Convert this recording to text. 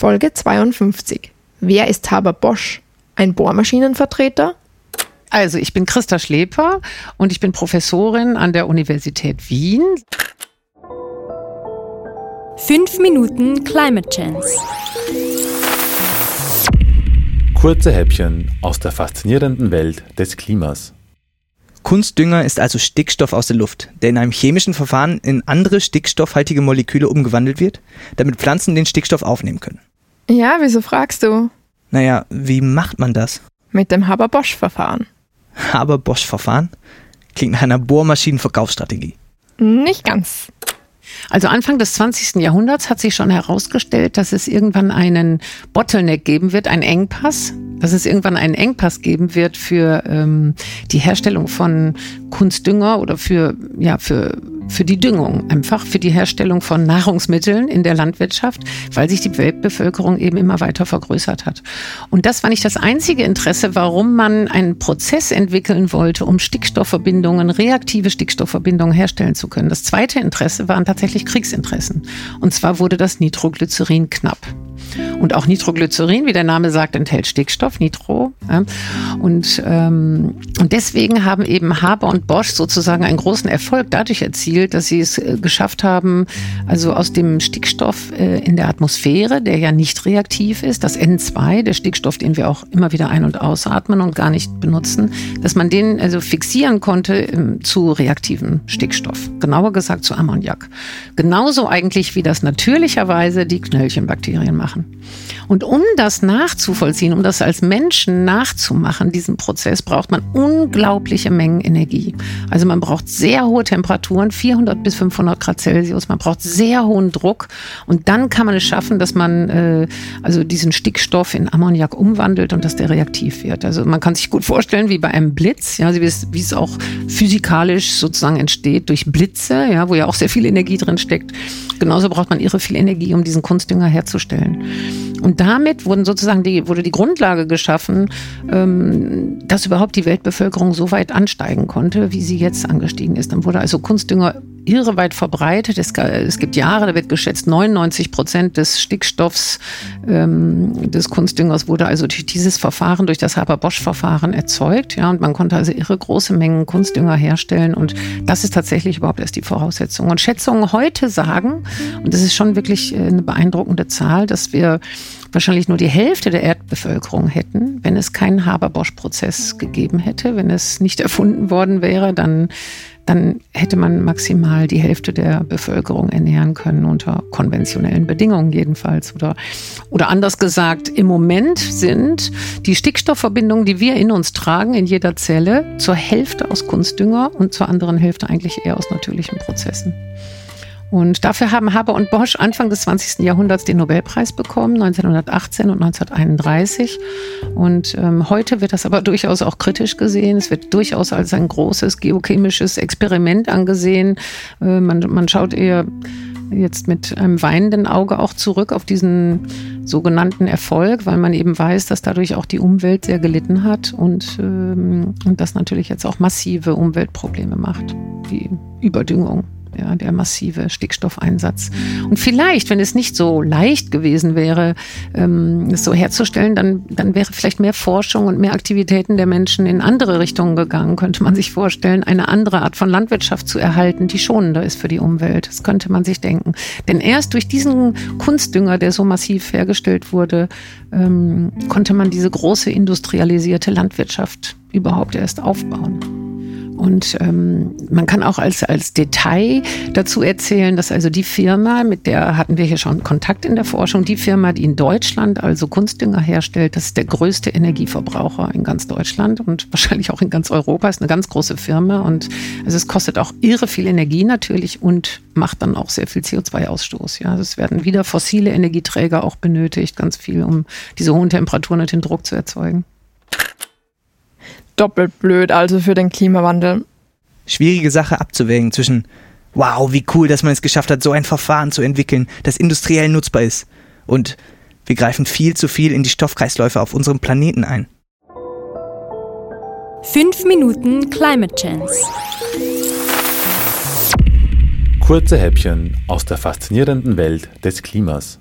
Folge 52. Wer ist Haber Bosch? Ein Bohrmaschinenvertreter? Also, ich bin Christa Schleper und ich bin Professorin an der Universität Wien. Fünf Minuten Climate Chance. Kurze Häppchen aus der faszinierenden Welt des Klimas. Kunstdünger ist also Stickstoff aus der Luft, der in einem chemischen Verfahren in andere stickstoffhaltige Moleküle umgewandelt wird, damit Pflanzen den Stickstoff aufnehmen können. Ja, wieso fragst du? Naja, wie macht man das? Mit dem Haber-Bosch-Verfahren. Haber-Bosch-Verfahren? Klingt nach einer Bohrmaschinenverkaufsstrategie. Nicht ganz. Also Anfang des 20. Jahrhunderts hat sich schon herausgestellt, dass es irgendwann einen Bottleneck geben wird, einen Engpass, dass es irgendwann einen Engpass geben wird für ähm, die Herstellung von Kunstdünger oder für, ja, für für die Düngung, einfach für die Herstellung von Nahrungsmitteln in der Landwirtschaft, weil sich die Weltbevölkerung eben immer weiter vergrößert hat. Und das war nicht das einzige Interesse, warum man einen Prozess entwickeln wollte, um Stickstoffverbindungen, reaktive Stickstoffverbindungen herstellen zu können. Das zweite Interesse waren tatsächlich Kriegsinteressen. Und zwar wurde das Nitroglycerin knapp. Und auch Nitroglycerin, wie der Name sagt, enthält Stickstoff, Nitro. Ja. Und, ähm, und deswegen haben eben Haber und Bosch sozusagen einen großen Erfolg dadurch erzielt, dass sie es äh, geschafft haben, also aus dem Stickstoff äh, in der Atmosphäre, der ja nicht reaktiv ist, das N2, der Stickstoff, den wir auch immer wieder ein- und ausatmen und gar nicht benutzen, dass man den also fixieren konnte ähm, zu reaktivem Stickstoff. Genauer gesagt zu Ammoniak. Genauso eigentlich, wie das natürlicherweise die Knöllchenbakterien machen machen. Und um das nachzuvollziehen, um das als Menschen nachzumachen, diesen Prozess, braucht man unglaubliche Mengen Energie. Also man braucht sehr hohe Temperaturen, 400 bis 500 Grad Celsius, man braucht sehr hohen Druck und dann kann man es schaffen, dass man äh, also diesen Stickstoff in Ammoniak umwandelt und dass der reaktiv wird. Also man kann sich gut vorstellen, wie bei einem Blitz, ja, wie es, auch physikalisch sozusagen entsteht durch Blitze, ja, wo ja auch sehr viel Energie drin steckt. Genauso braucht man irre viel Energie, um diesen Kunstdünger herzustellen. Und damit wurden sozusagen die, wurde die Grundlage geschaffen, ähm, dass überhaupt die Weltbevölkerung so weit ansteigen konnte, wie sie jetzt angestiegen ist. Dann wurde also Kunstdünger irreweit verbreitet. Es, es gibt Jahre, da wird geschätzt, 99 Prozent des Stickstoffs ähm, des Kunstdüngers wurde also durch dieses Verfahren, durch das Haber-Bosch-Verfahren erzeugt. Ja, und man konnte also irre große Mengen Kunstdünger herstellen. Und das ist tatsächlich überhaupt erst die Voraussetzung. Und Schätzungen heute sagen, und das ist schon wirklich äh, eine beeindruckende Zahl, dass wir wahrscheinlich nur die Hälfte der Erdbevölkerung hätten, wenn es keinen Haber-Bosch-Prozess gegeben hätte, wenn es nicht erfunden worden wäre, dann dann hätte man maximal die Hälfte der Bevölkerung ernähren können, unter konventionellen Bedingungen jedenfalls. Oder, oder anders gesagt, im Moment sind die Stickstoffverbindungen, die wir in uns tragen, in jeder Zelle, zur Hälfte aus Kunstdünger und zur anderen Hälfte eigentlich eher aus natürlichen Prozessen. Und dafür haben Haber und Bosch Anfang des 20. Jahrhunderts den Nobelpreis bekommen, 1918 und 1931. Und ähm, heute wird das aber durchaus auch kritisch gesehen. Es wird durchaus als ein großes geochemisches Experiment angesehen. Äh, man, man schaut eher jetzt mit einem weinenden Auge auch zurück auf diesen sogenannten Erfolg, weil man eben weiß, dass dadurch auch die Umwelt sehr gelitten hat und, ähm, und das natürlich jetzt auch massive Umweltprobleme macht, wie Überdüngung ja, der massive Stickstoffeinsatz. Und vielleicht, wenn es nicht so leicht gewesen wäre, ähm, es so herzustellen, dann, dann wäre vielleicht mehr Forschung und mehr Aktivitäten der Menschen in andere Richtungen gegangen, könnte man sich vorstellen, eine andere Art von Landwirtschaft zu erhalten, die schonender ist für die Umwelt. Das könnte man sich denken. Denn erst durch diesen Kunstdünger, der so massiv hergestellt wurde, ähm, konnte man diese große industrialisierte Landwirtschaft überhaupt erst aufbauen. Und ähm, man kann auch als, als Detail dazu erzählen, dass also die Firma, mit der hatten wir hier schon Kontakt in der Forschung, die Firma, die in Deutschland also Kunstdünger herstellt, das ist der größte Energieverbraucher in ganz Deutschland und wahrscheinlich auch in ganz Europa, ist eine ganz große Firma und also es kostet auch irre viel Energie natürlich und macht dann auch sehr viel CO2-Ausstoß. Ja, also es werden wieder fossile Energieträger auch benötigt, ganz viel, um diese hohen Temperaturen und den Druck zu erzeugen doppelt blöd, also für den Klimawandel. Schwierige Sache abzuwägen zwischen, wow, wie cool, dass man es geschafft hat, so ein Verfahren zu entwickeln, das industriell nutzbar ist. Und wir greifen viel zu viel in die Stoffkreisläufe auf unserem Planeten ein. Fünf Minuten Climate Chance. Kurze Häppchen aus der faszinierenden Welt des Klimas.